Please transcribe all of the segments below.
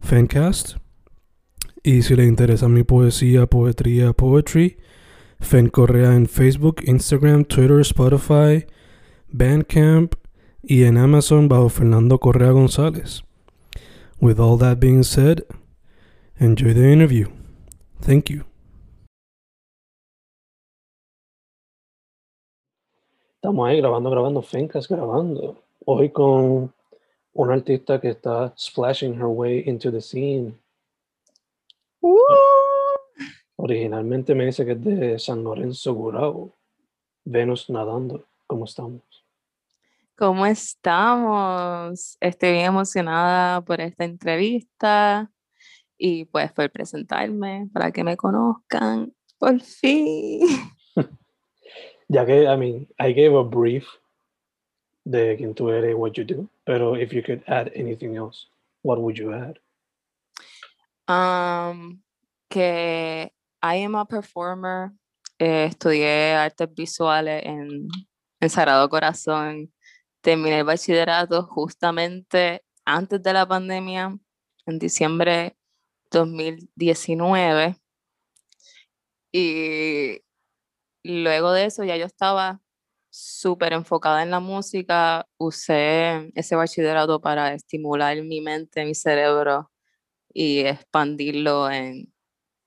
Fancast. Y si le interesa mi poesía, poetría, poetry, Fen Correa en Facebook, Instagram, Twitter, Spotify, Bandcamp y en Amazon bajo Fernando Correa González. With all that being said, enjoy the interview. Thank you. Estamos ahí grabando, grabando, Fencas grabando. Hoy con un artista que está splashing her way into the scene. Originalmente me dice que es de San Lorenzo Gurao. Venus nadando. ¿Cómo estamos? ¿Cómo estamos? Estoy bien emocionada por esta entrevista y pues por presentarme para que me conozcan. Por fin. Ya que, I mean, I gave a brief de quién tú eres, what you do, pero if you could add anything else, what would you add? Um, que I am a performer. Eh, estudié artes visuales en, en Sagrado Corazón. Terminé el bachillerato justamente antes de la pandemia, en diciembre 2019. Y luego de eso ya yo estaba súper enfocada en la música. Usé ese bachillerato para estimular mi mente, mi cerebro y expandirlo en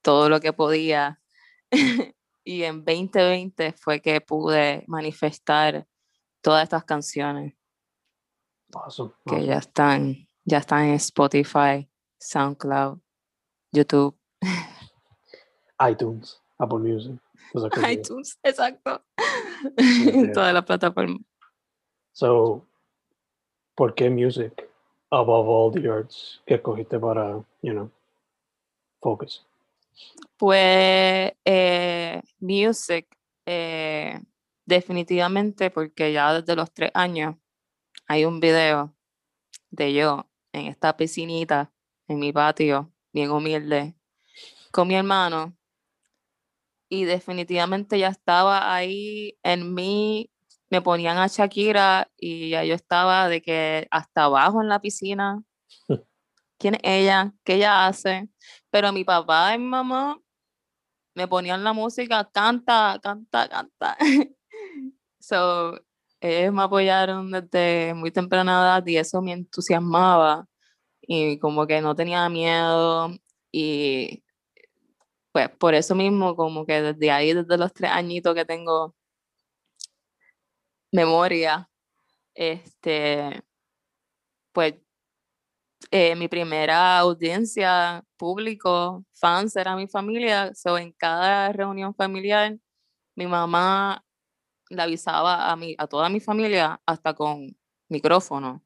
todo lo que podía. y en 2020 fue que pude manifestar todas estas canciones Awesome. que ya están, ya están en Spotify, SoundCloud, YouTube, iTunes, Apple Music. iTunes, exacto, en todas las plataformas. So, ¿por qué music above all the arts que escogiste para, you know, focus? Pues eh, music, eh, definitivamente, porque ya desde los tres años hay un video de yo en esta piscinita en mi patio, bien humilde, con mi hermano. Y definitivamente ya estaba ahí en mí, me ponían a Shakira y ya yo estaba de que hasta abajo en la piscina. ¿Quién es ella? ¿Qué ella hace? Pero mi papá y mi mamá me ponían la música, canta, canta, canta. so, ellos me apoyaron desde muy temprana edad y eso me entusiasmaba y como que no tenía miedo y pues por eso mismo como que desde ahí, desde los tres añitos que tengo memoria, este, pues eh, mi primera audiencia, público, fans era mi familia. So, en cada reunión familiar, mi mamá le avisaba a, mi, a toda mi familia, hasta con micrófono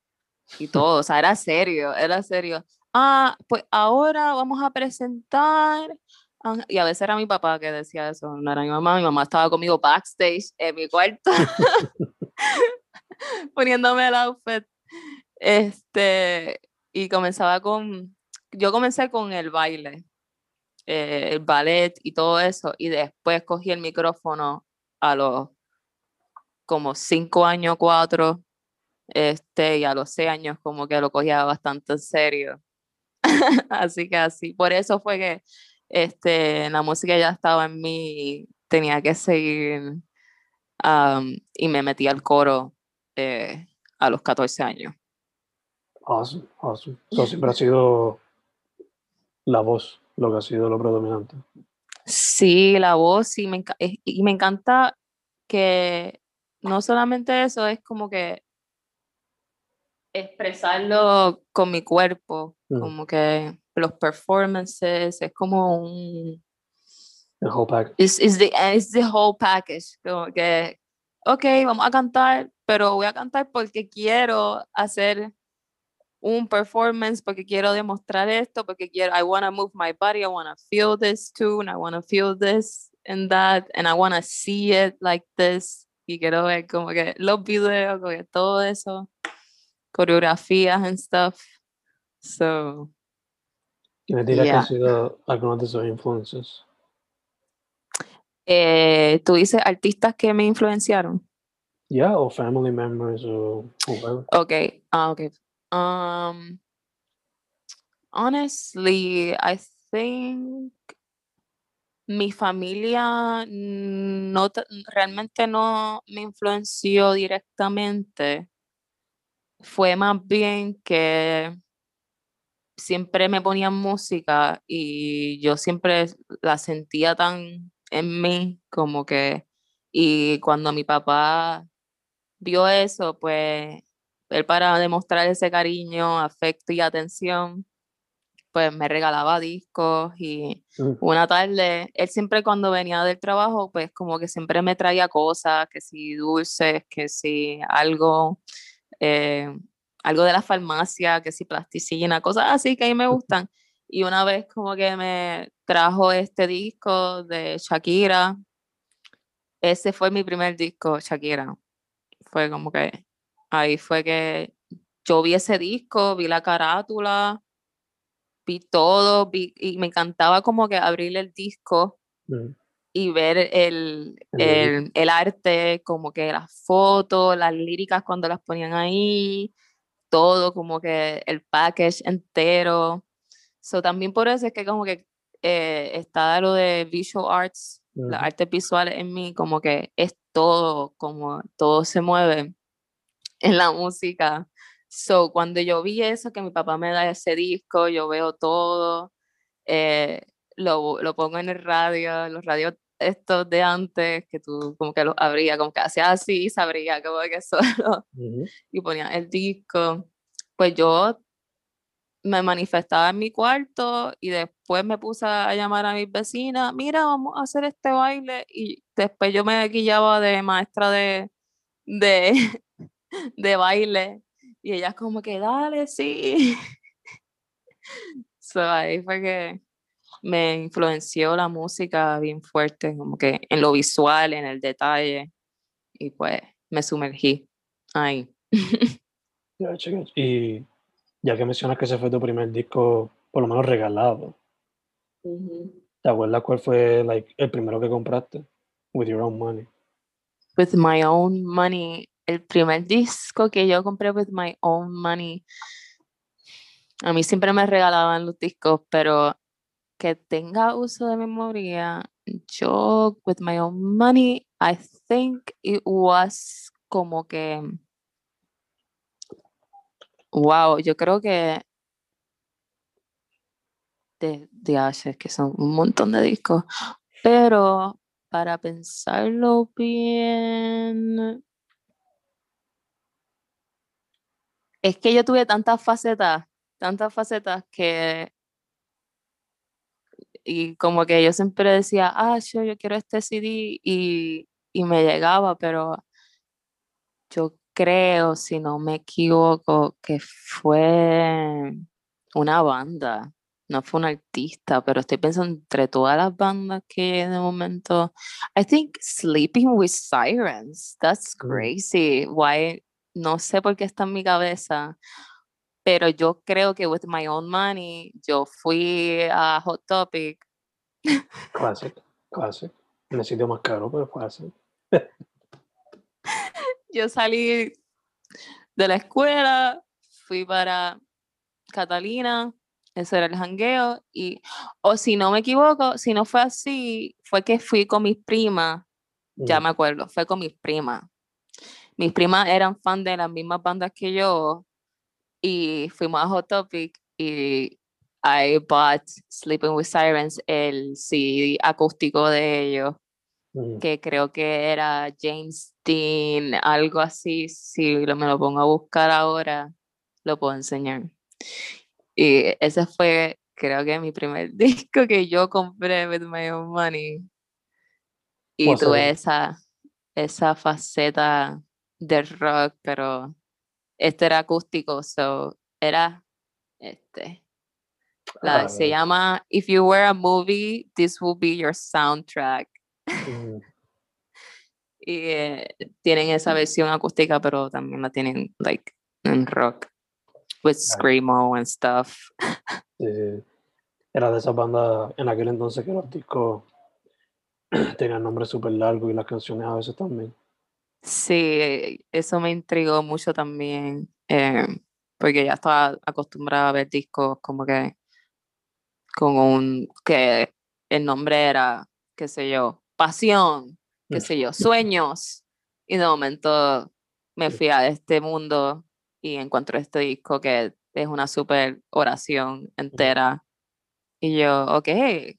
y todo. O sea, era serio, era serio. Ah, pues ahora vamos a presentar. A-". Y a veces era mi papá que decía eso, no era mi mamá. Mi mamá estaba conmigo backstage en mi cuarto, poniéndome el outfit. Este, y comenzaba con, yo comencé con el baile, eh, el ballet y todo eso, y después cogí el micrófono a los como cinco años, cuatro, este, y a los seis años como que lo cogía bastante en serio. así que así, por eso fue que este, la música ya estaba en mí tenía que seguir, y me metí al coro eh, a los 14 años. Awesome, awesome. So, siempre ha sido la voz, lo que ha sido lo predominante. Sí, la voz, y me, y me encanta que no solamente eso, es como que expresarlo con mi cuerpo, Mm. como que los performances, es como un, El whole pack. it's, it's the, it's the whole package, como que, ok, vamos a cantar, pero voy a cantar porque quiero hacer un performance, porque quiero demostrar esto, porque quiero, I want to move my body, I want to feel this tune, I want to feel this and that, and I want to see it like this, y quiero ver como que los videos, como que todo eso, coreografías and stuff, so, ¿Quiénes dirías que Yeah. han sido algunos de esos influencers? eh, tú dices artistas que me influenciaron. Yeah, o family members o whoever. Okay. Ah, okay. Um honestly, I think mi familia no realmente no me influenció directamente. Fue más bien que siempre me ponían música y yo siempre la sentía tan en mí como que y cuando mi papá vio eso, pues él para demostrar ese cariño, afecto y atención, pues me regalaba discos y Mm. una tarde, él siempre cuando venía del trabajo, pues como que siempre me traía cosas, que si dulces, que si algo, eh, algo de la farmacia, que si plasticina, cosas así que a mí me gustan. Y una vez como que me trajo este disco de Shakira, ese fue mi primer disco, Shakira. Fue como que ahí fue que yo vi ese disco, vi la carátula, vi todo, vi, y me encantaba como que abrir el disco Mm. y ver el, El el arte, como que las fotos, las líricas cuando las ponían ahí, todo como que el package entero. So, también por eso es que como que eh, está lo de visual arts, las Ujú. artes visuales en mí, como que es todo, como todo se mueve en la música. So, cuando yo vi eso, que mi papá me da ese disco, yo veo todo, eh, lo, lo pongo en el radio, los radios estos de antes, que tú como que los abría, como que hacía así y se abría, como que solo, Ujú. y ponía el disco. Pues yo me manifestaba en mi cuarto y después me puse a llamar a mis vecinas, mira, vamos a hacer este baile, y después yo me guillaba de maestra de, de, de baile, y ellas como que, dale, sí. So, ahí fue que me influenció la música bien fuerte, como que en lo visual, en el detalle, y pues me sumergí ahí. Y ya que mencionas que ese fue tu primer disco, por lo menos regalado, ¿te acuerdas cuál fue like, el primero que compraste? With your own money. With my own money, el primer disco que yo compré with my own money, a mí siempre me regalaban los discos, pero que tenga uso de memoria, yo with my own money, I think it was como que, wow, yo creo que de, de Ashes, que son un montón de discos, pero para pensarlo bien, es que yo tuve tantas facetas, tantas facetas que y como que yo siempre decía, ah, yo, yo quiero este CD y, y me llegaba, pero yo creo, si no me equivoco, que fue una banda, no fue un artista, pero estoy pensando entre todas las bandas que de momento, I think Sleeping with Sirens, that's Mm. crazy, why, no sé por qué está en mi cabeza, pero yo creo que with my own money, yo fui a Hot Topic Classic, classic. En el sitio más caro, pero classic. yo salí de la escuela, fui para Catalina, ese era el jangueo, y, o si no me equivoco, si no fue así, fue que fui con mis primas, ya Mm. me acuerdo, fue con mis primas. Mis primas eran fan de las mismas bandas que yo, y fuimos a Hot Topic, y I bought Sleeping with Sirens, el CD acústico de ellos, mm. que creo que era James Dean, algo así. Si me lo pongo a buscar ahora, lo puedo enseñar. Y ese fue, creo que mi primer disco que yo compré with my own money. Y tuve esa, esa faceta de rock, pero este era acústico, so era este. La, se llama If You Were a Movie, This Will Be Your Soundtrack. y eh, tienen esa versión acústica, pero también la tienen like en rock with screamo and stuff. Era de esa banda en aquel entonces que los discos tenían nombres súper largos y las canciones a veces también. Sí, eso me intrigó mucho también, eh, porque ya estaba acostumbrada a ver discos como que con un, que el nombre era, qué sé yo, pasión, qué sé yo, sueños, y de momento me fui a este mundo y encuentro este disco que es una super oración entera. Y yo, ok,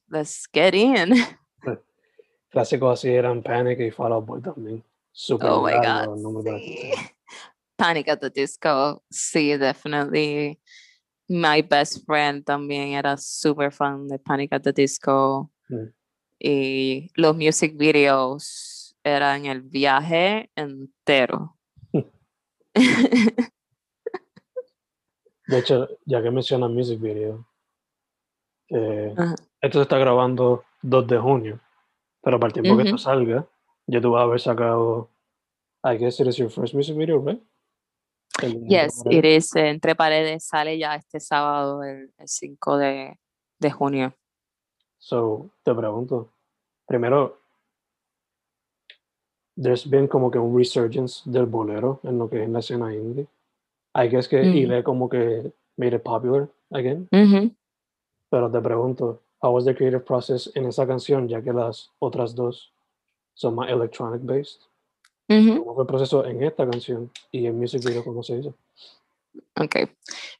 let's get in. Clásicos así eran Panic y Fall Out Boy también. Super oh my God. Sí. Panic at the Disco, sí, definitely. My best friend también era super fan de Panic at the Disco. Mm. Y los music videos eran el viaje entero. De hecho, ya que mencionas music video, esto se está grabando 2 de junio, pero para el tiempo que esto salga, ya tú vas a haber sacado, I guess it is your first music video, right? yes, it is. Entre paredes sale ya este sábado, el, 5 de, de, junio. So, te pregunto, primero, there's been como que un resurgence del bolero en lo que es la escena indie. I guess que mm. como que made it popular again. Pero te pregunto, how was the creative process en esa canción, ya que las otras dos son más electronic based? ¿Cómo fue el proceso en esta canción y en music video cómo se hizo? Ok,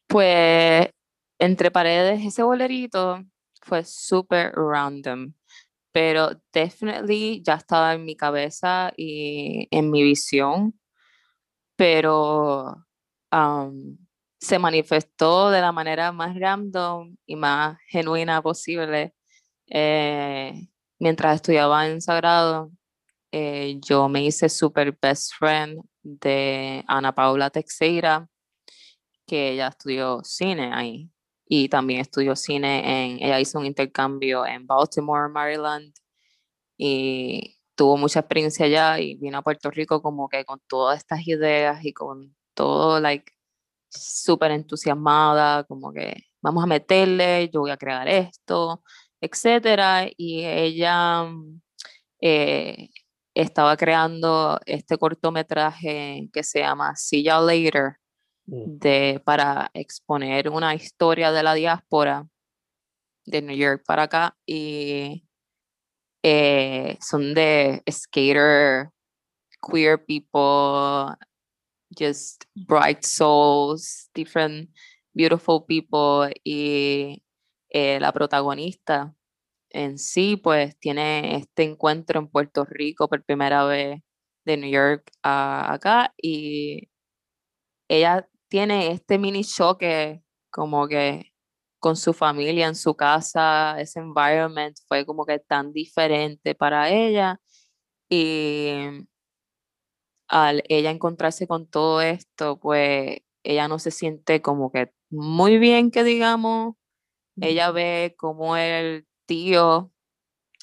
pues entre paredes ese bolerito fue súper random, pero definitely ya estaba en mi cabeza y en mi visión, pero se manifestó de la manera más random y más genuina posible. Eh, mientras estudiaba en Sagrado, eh, yo me hice super best friend de Ana Paula Teixeira, que ella estudió cine ahí y también estudió cine en, ella hizo un intercambio en Baltimore, Maryland y tuvo mucha experiencia allá y vino a Puerto Rico como que con todas estas ideas y con todo, like, súper entusiasmada, como que vamos a meterle, yo voy a crear esto, etcétera. Y ella eh, estaba creando este cortometraje que se llama See Ya Later, mm. de, para exponer una historia de la diáspora de New York para acá. Y eh, son de skater, queer people, just bright souls, different beautiful people y eh, la protagonista en sí pues tiene este encuentro en Puerto Rico por primera vez de New York a acá y ella tiene este mini choque como que con su familia en su casa, ese environment fue como que tan diferente para ella y al ella encontrarse con todo esto, pues ella no se siente como que muy bien que digamos. Ella ve como el tío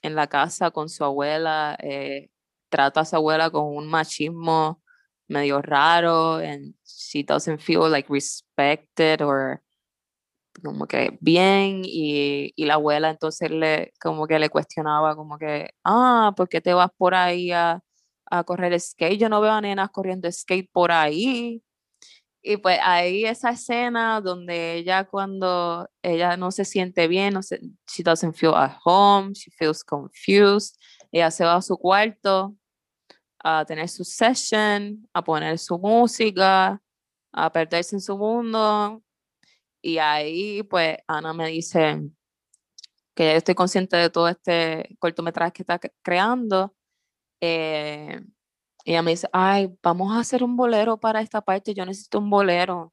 en la casa con su abuela eh, trata a su abuela con un machismo medio raro and she doesn't feel like respected or como que bien y, y, la abuela entonces le como que le cuestionaba como que ah ¿por qué te vas por ahí a, a correr skate. Yo no veo a nenas corriendo skate por ahí. Y pues ahí esa escena donde ella cuando ella no se siente bien, no se, she doesn't feel at home, she feels confused, ella se va a su cuarto a tener su session, a poner su música, a perderse en su mundo. Y ahí, pues, Ana me dice que estoy consciente de todo este cortometraje que está creando. Eh, ella me dice, ay, vamos a hacer un bolero para esta parte, yo necesito un bolero.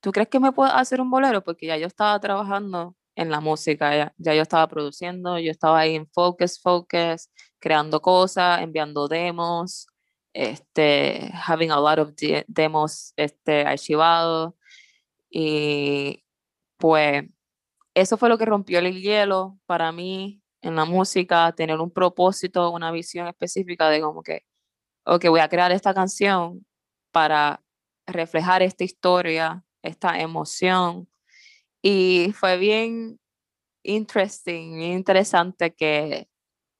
¿Tú crees que me puedo hacer un bolero? Porque ya yo estaba trabajando en la música, ya, ya yo estaba produciendo, yo estaba ahí en Focus, Focus, creando cosas, enviando demos, este, having a lot of demos este, archivados. Y pues eso fue lo que rompió el hielo para mí en la música, tener un propósito, una visión específica de como que, ok, voy a crear esta canción para reflejar esta historia, esta emoción. Y fue bien interesting, interesante que,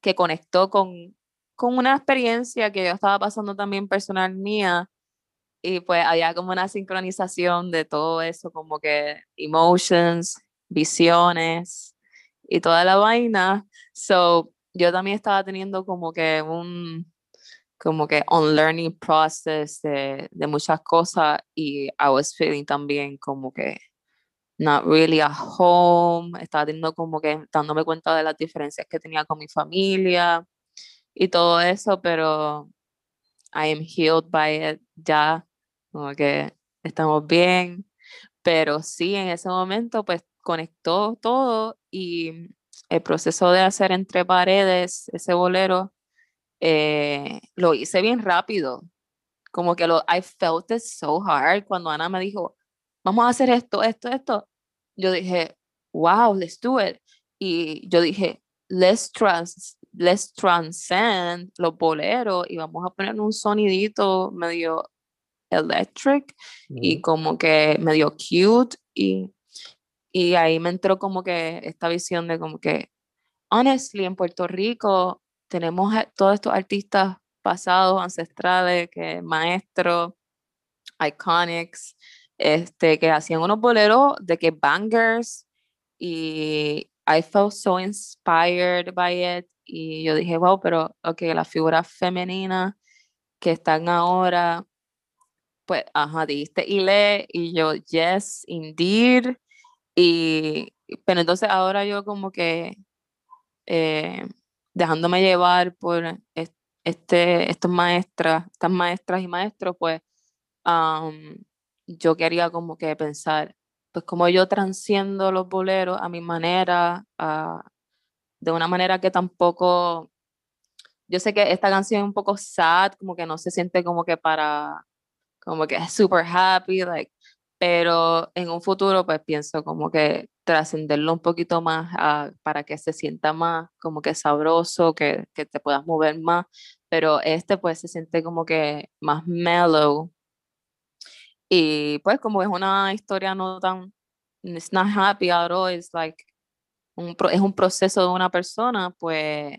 que conectó con, con una experiencia que yo estaba pasando también personal mía y pues había como una sincronización de todo eso, como que emotions, visiones y toda la vaina. So, yo también estaba teniendo como que un, como que un learning process de, de muchas cosas y I was feeling también como que not really at home, estaba teniendo como que dándome cuenta de las diferencias que tenía con mi familia y todo eso, pero I am healed by it ya, como que estamos bien, pero sí, en ese momento pues conectó todo y el proceso de hacer entre paredes ese bolero eh, lo hice bien rápido, como que lo, I felt it so hard cuando Ana me dijo, vamos a hacer esto, esto, esto. Yo dije, wow, let's do it. Y yo dije, let's trans let's transcend los boleros y vamos a poner un sonidito medio electric y como que medio cute y, y ahí me entró como que esta visión de como que honestly en Puerto Rico tenemos todos estos artistas pasados ancestrales que maestros iconics este que hacían unos boleros de que bangers y I felt so inspired by it y yo dije, wow, pero ok, las figuras femeninas que están ahora, pues, ajá, dijiste Ile y yo, yes, indeed. Y, pero entonces ahora yo como que eh, dejándome llevar por este, estas maestras, estas maestras y maestros, pues yo quería como que pensar, pues como yo transciendo los boleros a mi manera, a, de una manera que tampoco, yo sé que esta canción es un poco sad, como que no se siente como que para, como que super happy, like, pero en un futuro pues pienso como que trascenderlo un poquito más para que se sienta más como que sabroso, que, que te puedas mover más, pero este pues se siente como que más mellow. Y pues como es una historia no tan, it's not happy at all, it's like es un proceso de una persona, pues,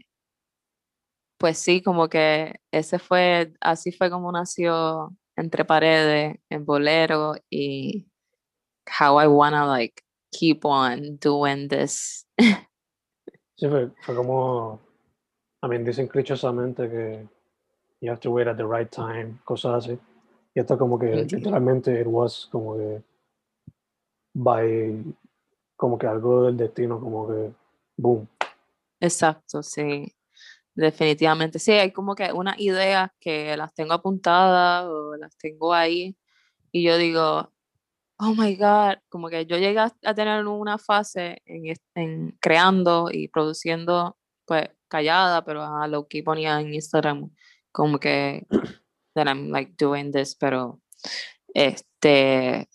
pues sí, como que ese fue, así fue como nació entre paredes, en bolero y how I wanna like keep on doing this. sí, fue, fue como, I mean, dicen clichosamente que you have to wait at the right time, cosas así. Y esto como que literalmente it was como que by como que algo del destino, como que boom. Exacto, sí. Definitivamente. Sí, hay como que unas ideas que las tengo apuntadas o las tengo ahí y yo digo, oh my God, como que yo llegué a tener una fase en, en creando y produciendo, pues callada, pero a lo que ponía en Instagram, como que that I'm like doing this, pero este,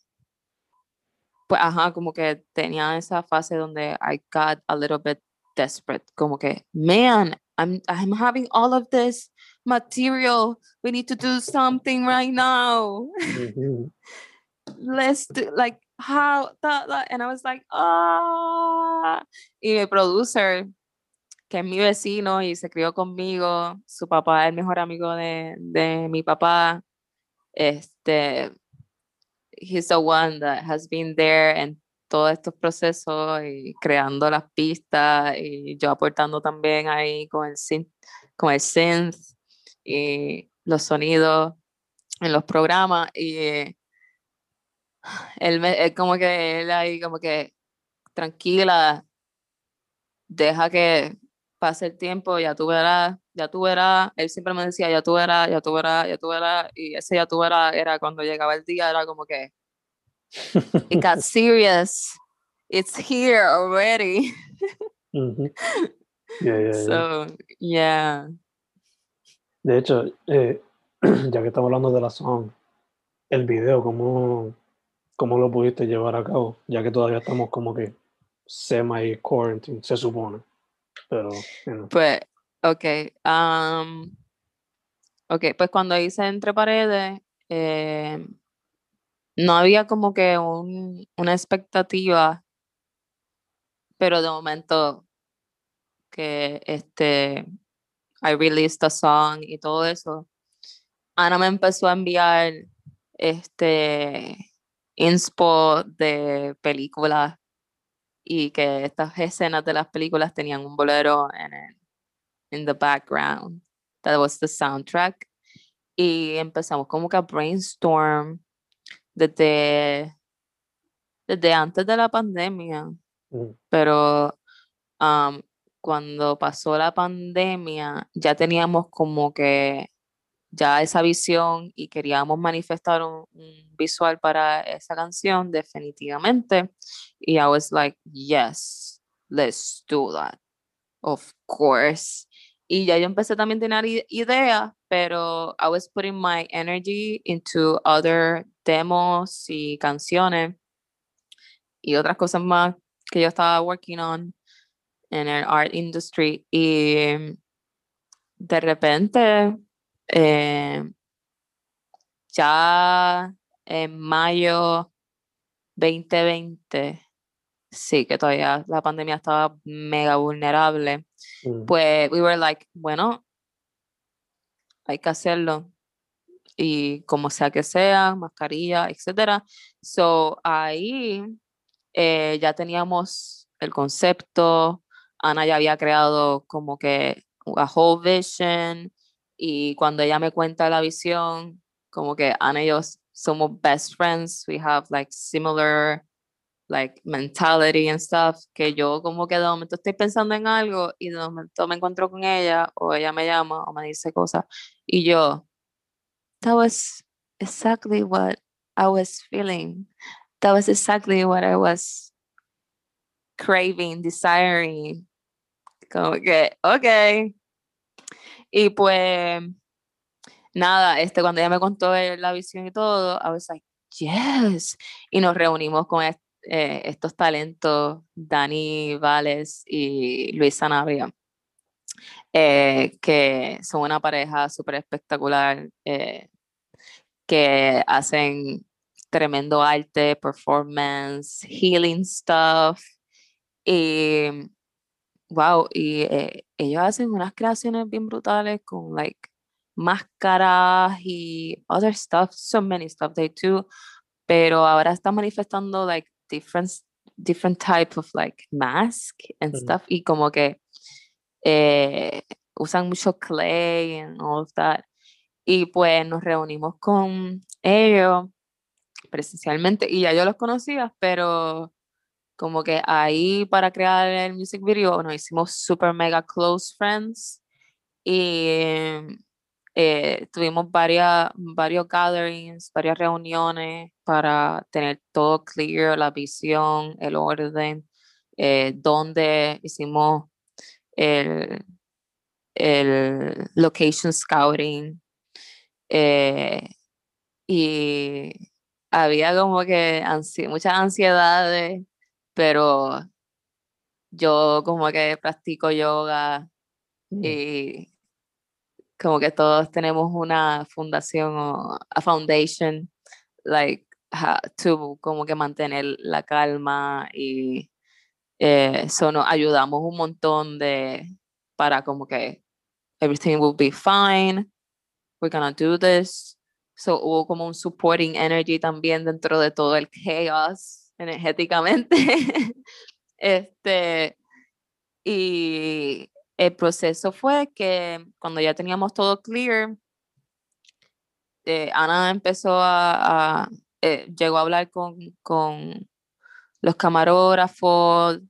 pues, ajá, como que tenía esa fase donde I got a little bit desperate, como que, man, I'm, I'm having all of this material, we need to do something right now. Let's do, like, how, that, that, and I was like, ah, y mi producer, que es mi vecino y se crió conmigo, su papá es el mejor amigo de, de mi papá, este, he's the one that has been there en todos estos procesos y creando las pistas y yo aportando también ahí con el synth, con el synth y los sonidos en los programas y él, me, como que él ahí como que tranquila, deja que pase el tiempo, ya tú verás, ya tú verás, él siempre me decía, ya tú verás, ya tú verás, ya tú verás, y ese ya tú verás era cuando llegaba el día, era como que, it got serious, it's here already. so, yeah. De hecho, eh, ya que estamos hablando de la song, el video, ¿cómo, ¿cómo lo pudiste llevar a cabo? Ya que todavía estamos como que semi-quarantine, se supone. Pero, Pues, ok. Um, ok, pues cuando hice Entre Paredes, eh, no había como que un, una expectativa, pero de momento que este, I released a song y todo eso, Ana me empezó a enviar este inspo de películas y que estas escenas de las películas tenían un bolero en el in the background. That was the soundtrack. Y empezamos como que a brainstorm desde, desde antes de la pandemia. Pero um, cuando pasó la pandemia ya teníamos como que ya esa visión y queríamos manifestar un, visual para esa canción, definitivamente. Y I was like, yes, let's do that. Of course. Y ya yo empecé también a tener ideas, pero I was putting my energy into other demos y canciones y otras cosas más que yo estaba working on en el art industry. Y de repente eh, ya en mayo 2020, sí, que todavía la pandemia estaba mega vulnerable, mm. pues we were like, bueno, hay que hacerlo. Y como sea que sea, mascarilla, etcétera. So ahí eh, ya teníamos el concepto, Ana ya había creado como que a whole vision, y cuando ella me cuenta la visión, como que Ana y yo somos best friends, we have like similar like mentality and stuff, que yo como que de momento estoy pensando en algo y de momento me encuentro con ella o ella me llama o me dice cosas y yo, that was exactly what I was feeling. That was exactly what I was craving, desiring. Como que, okay, y pues, nada, este, cuando ella me contó la visión y todo, I was like, yes. Y nos reunimos con eh, estos talentos, Dani Vales y Luisa Navia, eh, que son una pareja súper espectacular, eh, que hacen tremendo arte, performance, healing stuff. Y wow, y eh, ellos hacen unas creaciones bien brutales con like máscaras y other stuff, so many stuff they do, pero ahora están manifestando like different different type of like mask and stuff. Y como que eh, usan mucho clay and all of that y pues nos reunimos con ellos presencialmente y ya yo los conocía pero como que ahí para crear el music video nos hicimos super mega close friends y eh, tuvimos varias, varios gatherings, varias reuniones para tener todo clear, la visión, el orden, eh, donde hicimos el, el location scouting eh, y había como que muchas ansiedades pero yo como que practico yoga mm. y como que todos tenemos una fundación o a foundation, like, to como que mantener la calma y eso eh, nos ayudamos un montón de para como que everything will be fine, we're gonna do this. So hubo como un supporting energy también dentro de todo el chaos energéticamente. este, y el proceso fue que cuando ya teníamos todo clear, eh, Ana empezó a, eh, llegó a hablar con, con los camarógrafos,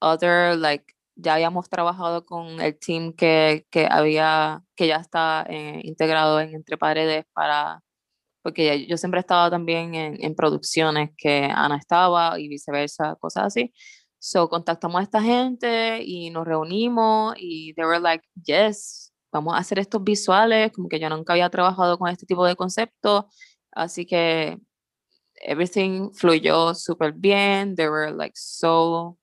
other, like, ya habíamos trabajado con el team que, que había, que ya está eh, integrado en Entre Paredes para, porque yo siempre he estado también en, en, producciones que Ana estaba y viceversa, cosas así. So contactamos a esta gente y nos reunimos y they were like, yes, vamos a hacer estos visuales, como que yo nunca había trabajado con este tipo de conceptos, así que everything fluyó súper bien, they were like so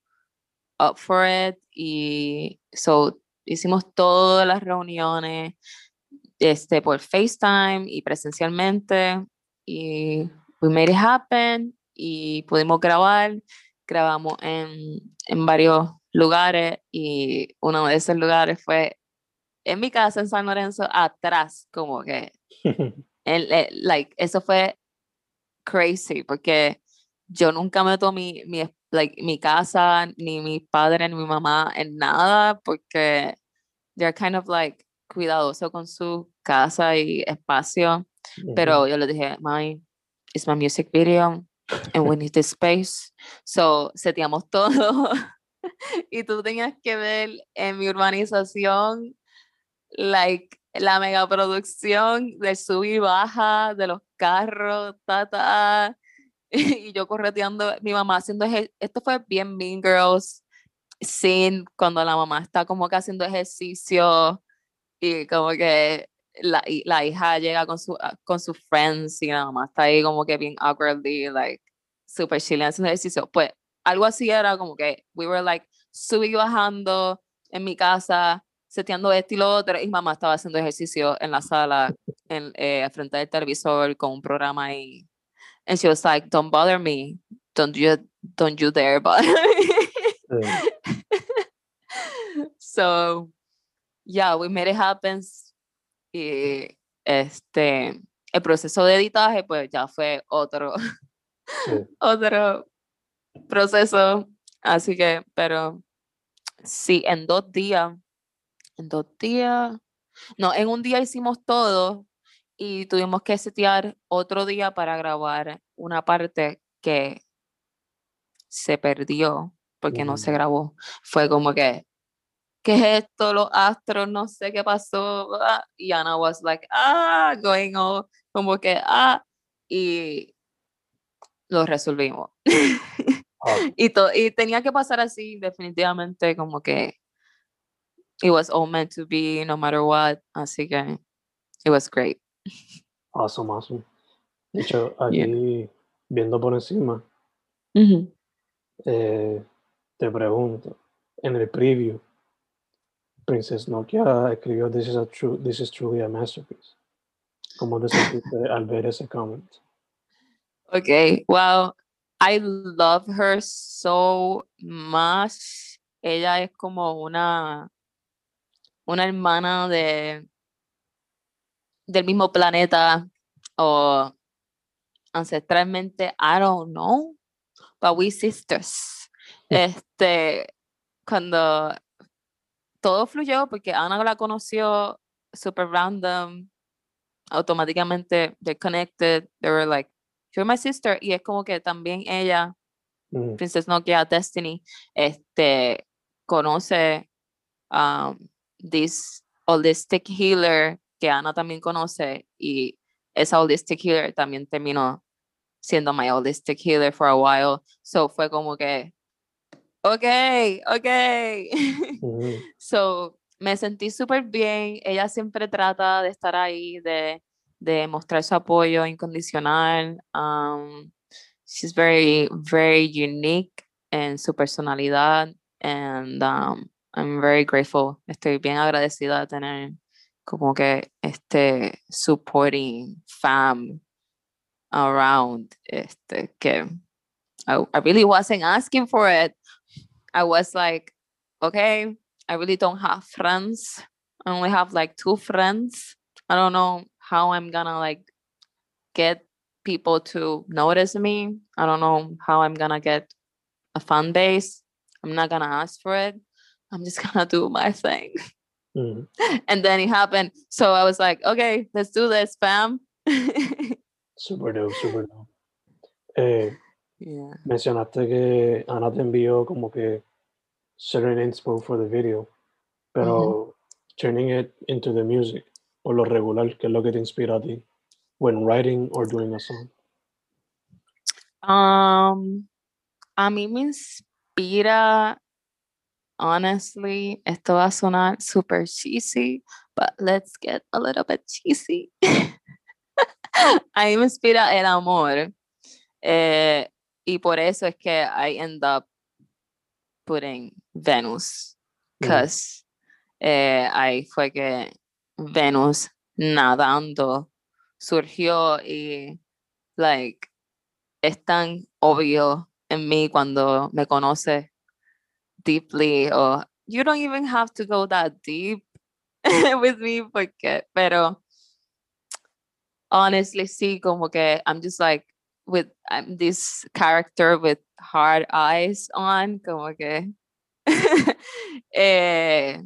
up for it y so hicimos todas las reuniones este, por FaceTime y presencialmente y we made it happen y pudimos grabar, grabamos en, en varios lugares y uno de esos lugares fue en mi casa en San Lorenzo atrás como que el, like eso fue crazy porque yo nunca meto mi, mi like, mi casa, ni mi padre, ni mi mamá en nada, porque they're kind of like cuidadoso con su casa y espacio. Pero yo le dije, my, it's my music video and we need this space. So, seteamos todo. y tú tenías que ver en mi urbanización, like, la megaproducción de sub y baja de los carros, ta, ta, y yo correteando, mi mamá haciendo, esto fue bien Mean Girls, sin cuando la mamá está como que haciendo ejercicio y como que la, la hija llega con, su, ah, con sus friends y la mamá está ahí como que bien awkwardly, like, super chilling haciendo ejercicio. Pues algo así era como que we were like subiendo y bajando en mi casa, seteando esto y lo otro, y mamá estaba haciendo ejercicio en la sala, en, eh, frente del televisor con un programa ahí and she was like, "Don't bother me. Don't you don't you dare bother me." so, yeah, we made it happen. Y este, el proceso de editaje, pues ya fue otro, otro proceso. Así que, pero sí, en dos días, en dos días, no, en un día hicimos todo, y tuvimos que setear otro día para grabar una parte que se perdió porque no se grabó. Fue como que, ¿qué es esto? Los astros, no sé qué pasó. Y Ana was like, ah, going on, como que, ah, y lo resolvimos. Ah. y, y tenía que pasar así, definitivamente, como que it was all meant to be, no matter what. Así que it was great. Awesome, awesome. De hecho, aquí viendo por encima, eh, te pregunto, en el preview, Princess Nokia escribió This is, a true, this is truly a masterpiece. ¿Cómo te sentiste al ver ese comment? Okay, well, I love her so much. Ella es como una, una hermana de, del mismo planeta o ancestralmente, I don't know, but we sisters. Este, cuando todo fluyó, porque Ana la conoció super random, automáticamente they're connected, they were like, you're my sister, y es como que también ella, mm. Princess Nokia Destiny, este, conoce um, this holistic healer que Ana también conoce y esa holistic healer también terminó siendo my holistic healer for a while. So fue como que, ok, ok. So me sentí súper bien. Ella siempre trata de estar ahí, de, de mostrar su apoyo incondicional. Um, she's very, very unique en su personalidad. And um, I'm very grateful. Estoy bien agradecida de tener como que este supporting fam around este que I, I really wasn't asking for it. I was like, okay, I really don't have friends. I only have like two friends. I don't know how I'm gonna like get people to notice me. I don't know how I'm gonna get a fan base. I'm not gonna ask for it. I'm just gonna do my thing. Mm. And then it happened. So I was like, okay, let's do this, fam. Super dope, super dope. Eh, yeah. mencionaste que Ana te envió como que certain inspo for the video, pero turning it into the music, o lo regular, ¿qué es lo que te inspira a ti when writing or doing a song? Um, a mí me inspira, honestly, esto va a sonar super cheesy, but let's get a little bit cheesy. a mí me inspira el amor. Eh, y por eso es que I end up putting Venus. Because eh, ahí fue que Venus nadando surgió y, like, es tan obvio en mí cuando me conoce deeply o you don't even have to go that deep with me porque pero honestly sí como que I'm just like with I'm this character with hard eyes on como que eh,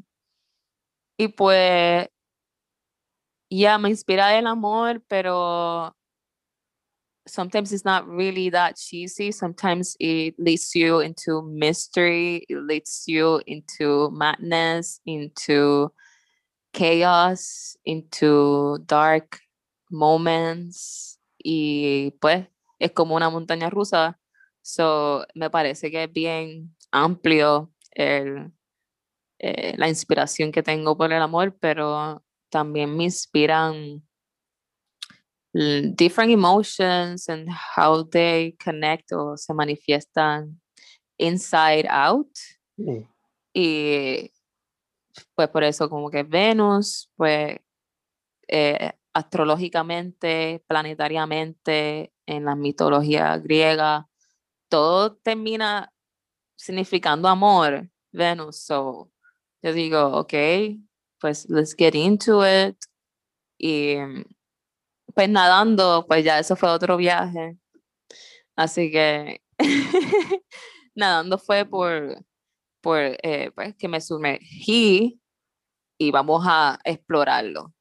y pues ya me inspira el amor pero sometimes it's not really that cheesy. Sometimes it leads you into mystery, it leads you into madness, into chaos, into dark moments. Y pues es como una montaña rusa. So me parece que es bien amplio el, eh, la inspiración que tengo por el amor, pero también me inspiran different emotions and how they connect o se manifiestan inside out. Mm. Y pues por eso como que Venus, pues eh, astrológicamente, planetariamente, en la mitología griega, todo termina significando amor, Venus. So yo digo, ok, pues let's get into it. Y pues nadando, pues ya eso fue otro viaje. Así que nadando fue por, por eh, pues que me sumergí y vamos a explorarlo.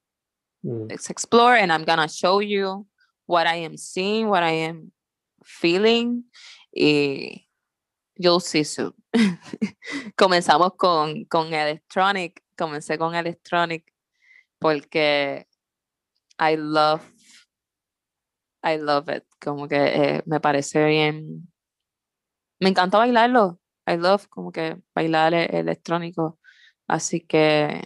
Mm. Let's explore and I'm gonna show you what I am seeing, what I am feeling y you'll see soon. Comenzamos con, con electronic, comencé con electronic porque I love I love it. Como que eh, me parece bien. Me encanta bailarlo. I love como que bailar e-, electrónico. Así que.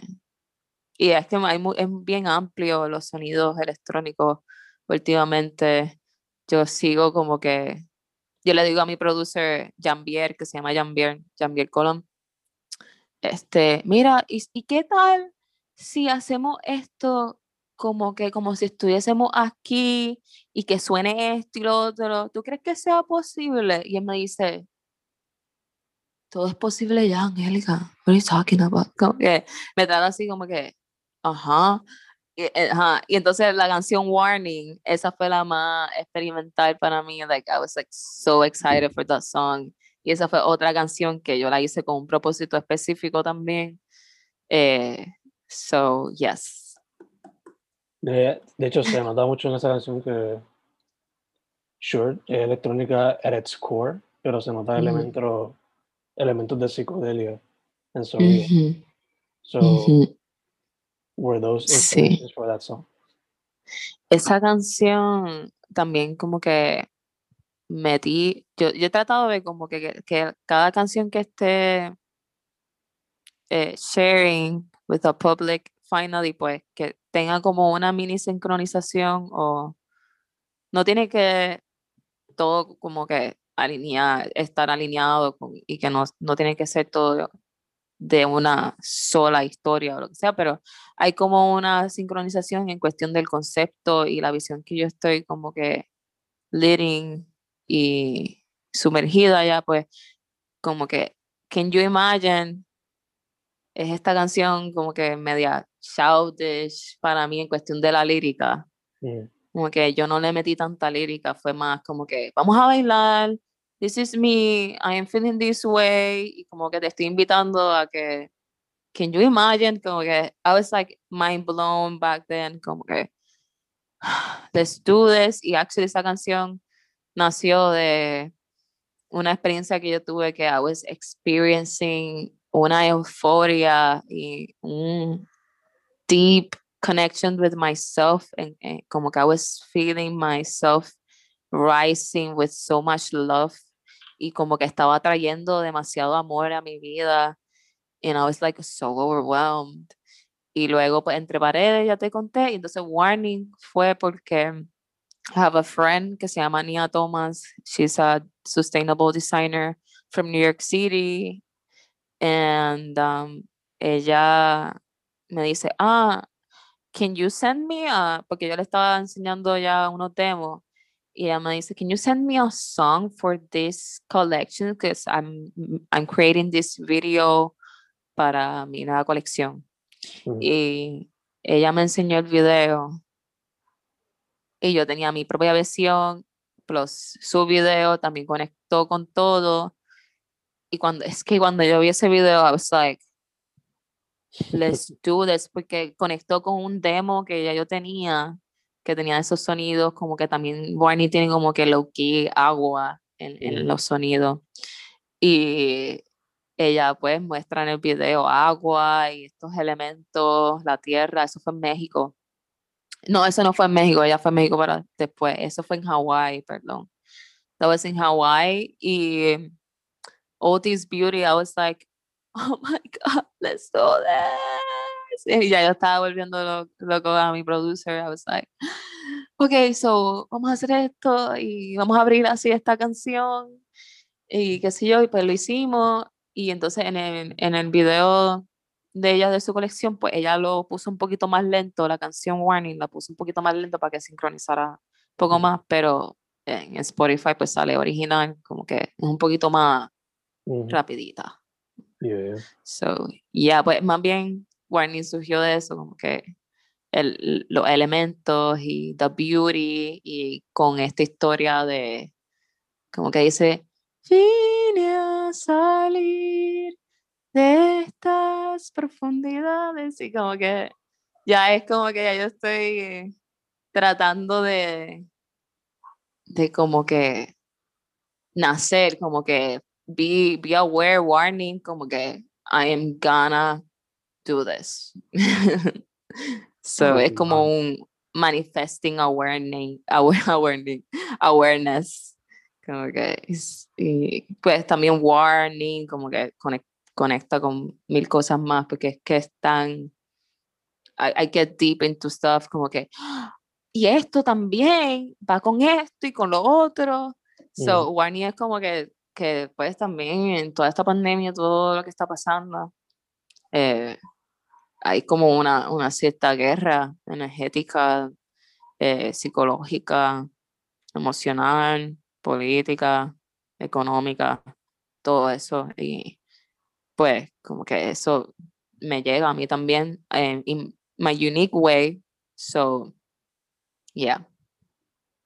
Y es que hay es bien amplio los sonidos electrónicos últimamente. Yo sigo como que. Yo le digo a mi producer Jambier, que se llama Jambier, Jambier Colón. Este, mira, ¿y, ¿y qué tal si hacemos esto como que como si estuviésemos aquí y que suene esto y lo otro, ¿tú crees que sea posible? Y él me dice, todo es posible ya, Angélica. What are you talking about? Como que me trata así como que, ajá. Y, eh, ajá. y entonces la canción Warning, esa fue la más experimental para mí. Like, I was like so excited for that song. Y esa fue otra canción que yo la hice con un propósito específico también. Eh, so, yes. De, de hecho, se nota mucho en esa canción que Sure es electrónica at its core, pero se nota elementos, elementos de psicodelia en su vida. So, were those influences for that song? Esa canción también como que metí, yo, yo he tratado de como que, que cada canción que esté eh, sharing with the public finally, pues que tenga como una mini sincronización o no tiene que todo como que alinear, estar alineado y que no, no tiene que ser todo de una sola historia o lo que sea, pero hay como una sincronización en cuestión del concepto y la visión que yo estoy como que leading y sumergida ya, pues como que Can You Imagine es esta canción como que media childish para mí en cuestión de la lírica. Mm. Como que yo no le metí tanta lírica, fue más como que vamos a bailar, this is me, I am feeling this way, y como que te estoy invitando a que, can you imagine? Como que I was like mind blown back then, como que let's do this. Y actually esa canción nació de una experiencia que yo tuve que I was experiencing una euforia y un deep connection with myself and, and como que I was feeling myself rising with so much love y como que estaba trayendo demasiado amor a mi vida and I was like so overwhelmed. Y luego pues entre paredes ya te conté y entonces warning fue porque I have a friend que se llama Nia Thomas. She's a sustainable designer from New York City and um, ella me dice ah can you send me a, porque yo le estaba enseñando ya unos demos y ella me dice, can you send me a song for this collection? Because I'm, I'm creating this video para mi nueva colección. Y ella me enseñó el video y yo tenía mi propia versión, plus su video también conectó con todo. Y cuando, es que cuando yo vi ese video, I was like, let's do this, porque conectó con un demo que ya yo tenía, que tenía esos sonidos, como que también Barney tiene como que low key agua en, en los sonidos. Y ella pues muestra en el video agua y estos elementos, la tierra, eso fue en México. No, eso no fue en México, ella fue en México para después, eso fue en Hawaii, perdón. That was in Hawaii y Otis Beauty, I was like, oh my God, let's do this. Y ya yo estaba volviendo loco a mi producer. I was like, ok, so vamos a hacer esto y vamos a abrir así esta canción y qué sé yo, y pues lo hicimos. Y entonces en el, en el video de ella, de su colección, pues ella lo puso un poquito más lento, la canción Warning la puso un poquito más lento para que sincronizara un poco más, pero en Spotify pues sale original, como que es un poquito más rapidita. So, yeah, pues más bien Warning surgió de eso, como que el, los elementos y the beauty y con esta historia de, como que dice, vine a salir de estas profundidades y como que ya es como que ya yo estoy tratando de, de como que nacer, como que be, be aware, warning, como que I am gonna do this. so es como un manifesting awareness, awareness, awareness. Como que, y pues también warning, como que conecta con mil cosas más, porque es que están, I, I get deep into stuff, como que, y esto también va con esto y con lo otro. So, warning es como que que pues también en toda esta pandemia, todo lo que está pasando, eh, hay como una, una cierta guerra energética, eh, psicológica, emocional, política, económica, todo eso. Y pues como que eso me llega a mí también en in my unique way. So, yeah.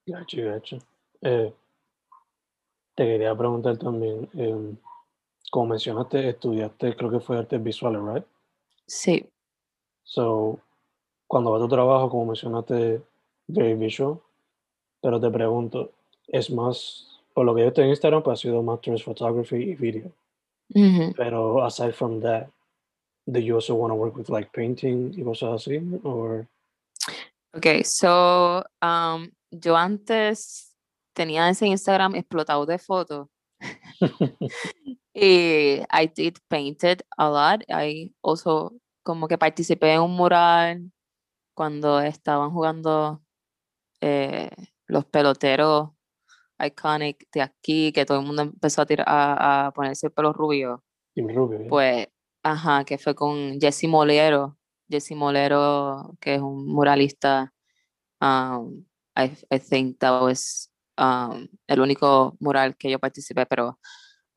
Gotcha, gotcha. Eh, te quería preguntar también, em, como mencionaste, estudiaste, creo que fue artes visuales, ¿right? Sí. So, cuando vas a tu trabajo, como mencionaste, very visual, pero te pregunto, es más, por lo que yo tengo en Instagram, pues ha sido Masters Photography y Video. Pero aside from that, do you also want to work with like painting y cosas así? Or... Okay, so um, yo antes tenía ese Instagram explotado de fotos. y I did painted a lot. I also como que participé en un mural cuando estaban jugando eh, los peloteros iconic de aquí, que todo el mundo empezó a, tirar, a, ponerse el pelo rubio. rubio Pues, ajá, que fue con Jesse Molero. Jesse Molero, que es un muralista. Um, I, I think that was um, el único mural que yo participé, pero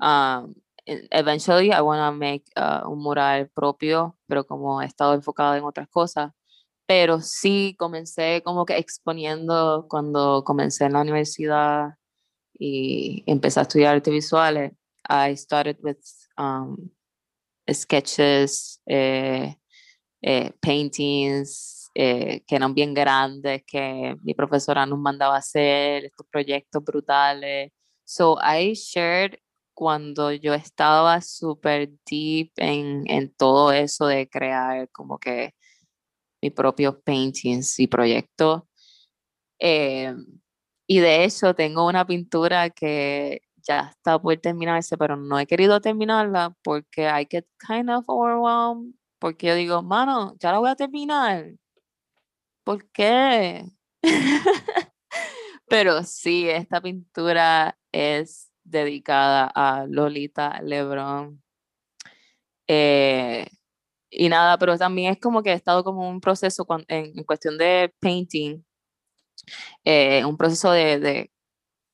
um, eventually I want to make uh, un mural propio, pero como he estado enfocado en otras cosas. Pero sí comencé como que exponiendo cuando comencé en la universidad y empecé a estudiar artes visuales. I started with um, sketches, eh, eh, paintings, eh, que eran bien grandes, que mi profesora nos mandaba hacer, estos proyectos brutales. So I shared cuando yo estaba súper deep en, en todo eso de crear como que mis propios paintings y proyectos. Eh, y de hecho tengo una pintura que ya está por terminarse, pero no he querido terminarla porque I get kind of overwhelmed, porque yo digo, mano, ya la voy a terminar. ¿Por qué? pero sí, esta pintura es dedicada a Lolita Lebron. Eh, y nada, pero también es como que he estado como un proceso en, cuestión de painting, eh, un proceso de, de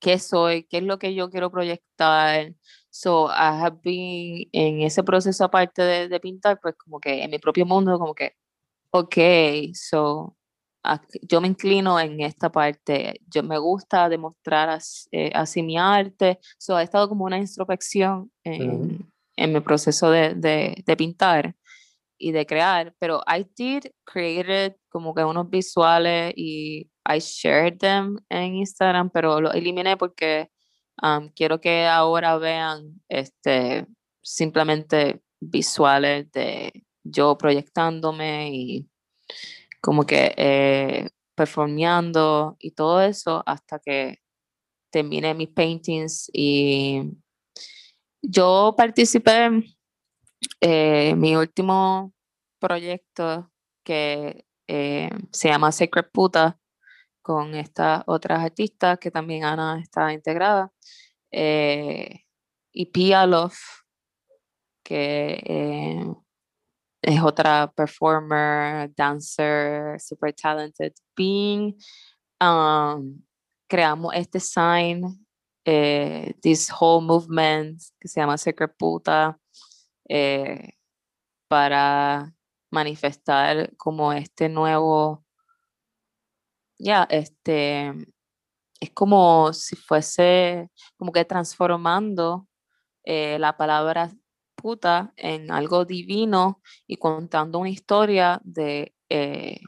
qué soy, qué es lo que yo quiero proyectar. So, I have been en ese proceso aparte de, de pintar, pues como que en mi propio mundo, como que, ok, so, yo me inclino en esta parte, yo me gusta demostrar así, eh, así mi arte, so, ha estado como una introspección en, en mi proceso de, de, de pintar y de crear, pero I did create como que unos visuales y I shared them en Instagram, pero lo eliminé porque um, quiero que ahora vean este, simplemente visuales de yo proyectándome y como que eh, performeando y todo eso hasta que termine mis paintings y yo participé eh, mi último proyecto que eh, se llama Secret Puta con estas otras artistas que también Ana está integrada eh, y Pia Love que eh, es otra performer, dancer, super talented being. Um, creamos este sign, this whole movement que se llama Secret Puta, eh, para manifestar como este nuevo, ya, este, es como si fuese, como que transformando eh, la palabra puta en algo divino y contando una historia de eh,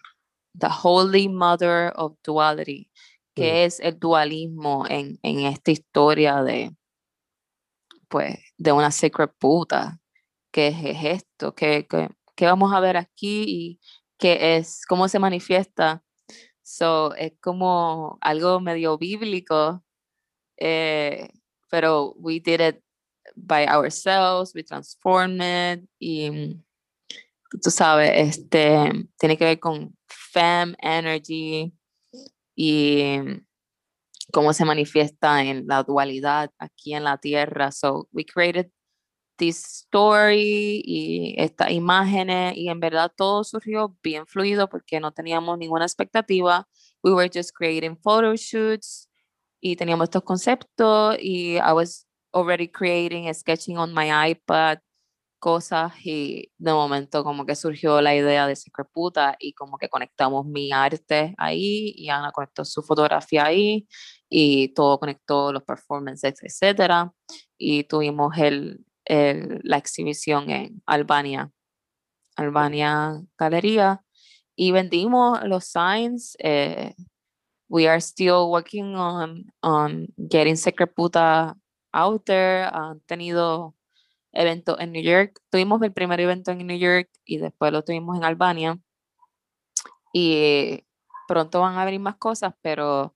The Holy Mother of Duality, que es el dualismo en, en, esta historia de, pues, de una secret puta, qué es esto, qué, qué, vamos a ver aquí y qué es, cómo se manifiesta. So, es como algo medio bíblico, eh, pero we did it by ourselves, we transformed it y tú sabes, este, tiene que ver con fem energy y cómo se manifiesta en la dualidad aquí en la tierra. So we created this story y estas imágenes y en verdad todo surgió bien fluido porque no teníamos ninguna expectativa. We were just creating photo shoots y teníamos estos conceptos y I was already creating, sketching on my iPad cosas y de momento como que surgió la idea de Secret Puta y como que conectamos mi arte ahí y Ana conectó su fotografía ahí y todo conectó los performances, etcétera y tuvimos el, la exhibición en Albania, Albania Galería, y vendimos los signs. Eh, we are still working on, on getting Secret Puta out there. Han tenido eventos en New York. Tuvimos el primer evento en New York y después lo tuvimos en Albania. Y pronto van a abrir más cosas, pero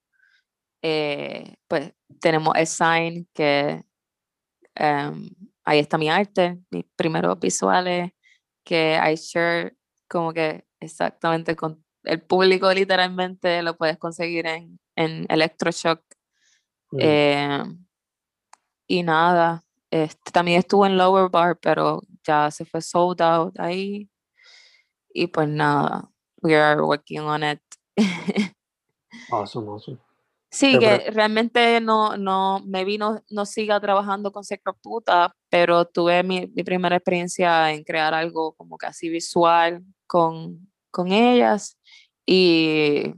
eh, pues tenemos el sign que um, ahí está mi arte, mis primeros visuales que I share como que exactamente con el público literalmente lo puedes conseguir en, en Electroshock. Mm. Eh, y nada, este, también estuvo en Lower Bar, pero ya se fue sold out ahí. Y pues nada, we are working on it. awesome, awesome. Sí, que realmente no, no, me vino, no siga trabajando con Secret Puta, pero tuve mi, mi, primera experiencia en crear algo como casi visual con, con ellas y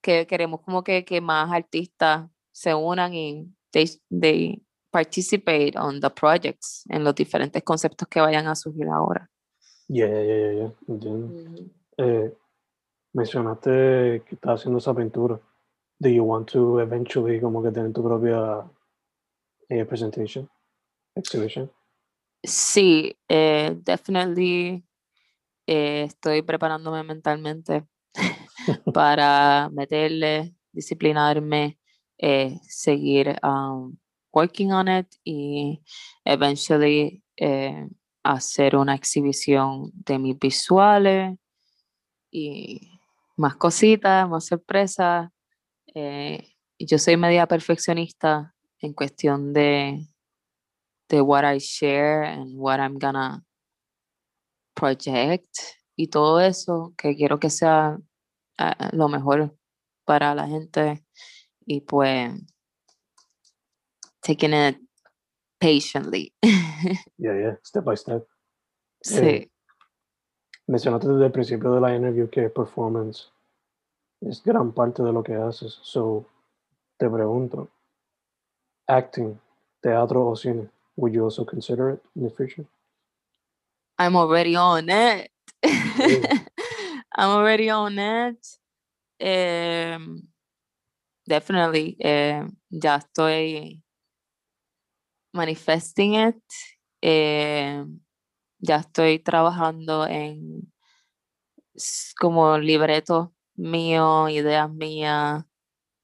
que queremos como que, que más artistas se unan y they, they participate on the projects, en los diferentes conceptos que vayan a surgir ahora. Yeah, yeah, yeah. Mm -hmm. eh, mencionaste que estás haciendo esa pintura. Do you want to eventually como que tener tu propia eh, presentation, exhibition? Sí, eh, definitely eh, estoy preparándome mentalmente para meterle, disciplinarme, eh, seguir um, working on it y eventually eh, hacer una exhibición de mis visuales y más cositas, más sorpresas. yo soy media perfeccionista en cuestión de, de what I share and what I'm gonna project y todo eso, que quiero que sea uh, lo mejor para la gente y pues taking it patiently. yeah, yeah, step by step. Sí. Eh, mencionaste desde el principio de la interview que performance es gran parte de lo que haces. So, te pregunto, acting, teatro o cine, would you also consider it in the future? I'm already on it. I'm already on it. Um, definitely. Um, ya estoy manifesting it. Um, ya estoy trabajando en como libreto mío, ideas mías,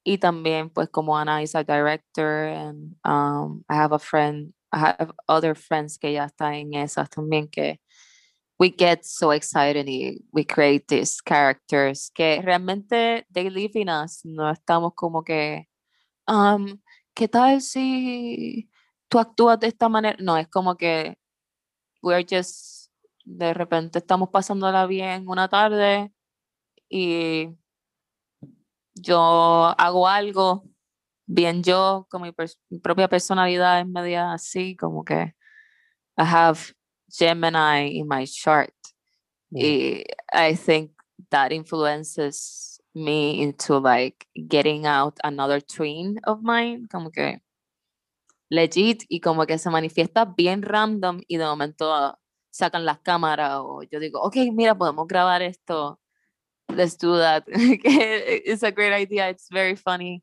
y también pues como Ana is a director and um, I have a friend, I have other friends que ya están en esas también que we get so excited y we create these characters que realmente they live in us, no estamos como que, um, ¿qué tal si tú actúas de esta manera? No, es como que we're just, de repente estamos pasándola bien una tarde y yo hago algo bien yo, con mi, mi propia personalidad es media así, como que I have Gemini in my chart. Yeah. I think that influences me into like getting out another twin of mine, como que legit y como que se manifiesta bien random y de momento sacan las cámaras o yo digo, ok, mira, podemos grabar esto. Let's do that. it's a great idea. It's very funny.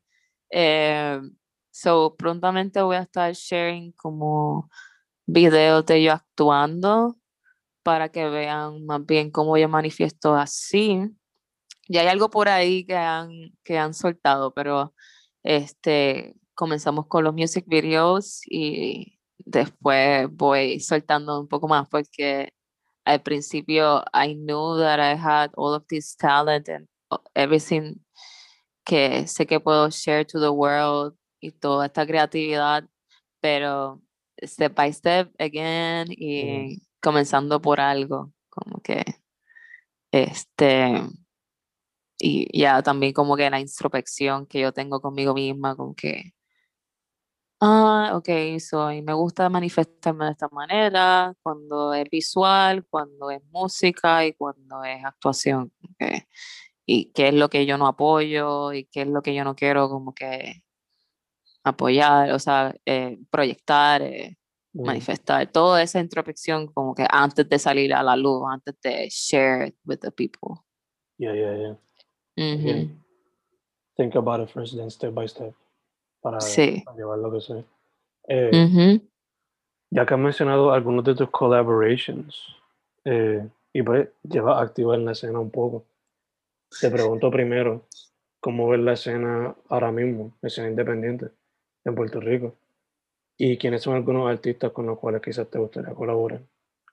Um, so prontamente voy a estar sharing como videos de yo actuando para que vean más bien cómo yo manifiesto así. Y hay algo por ahí que han, que han soltado, pero este, comenzamos con los music videos y después voy soltando un poco más porque al principio I knew that I had all of this talent and everything que sé que puedo share to the world y toda esta creatividad, pero step by step again y comenzando por algo, como que este y ya también como que la introspección que yo tengo conmigo misma, como que ah, ok, soy, me gusta manifestarme de esta manera, cuando es visual, cuando es música y cuando es actuación, y qué es lo que yo no apoyo y qué es lo que yo no quiero como que apoyar, o sea, eh, proyectar, eh, manifestar, toda esa introspección como que antes de salir a la luz, antes de share it with the people. Yeah, yeah, yeah. Think about it first, then step by step, para, llevar lo que sé. Eh, ya que has mencionado algunos de tus collaborations, y pues lleva activa en la escena un poco, te pregunto primero, ¿cómo ves la escena ahora mismo, la escena independiente? en Puerto Rico? ¿Y quiénes son algunos artistas con los cuales quizás te gustaría colaborar,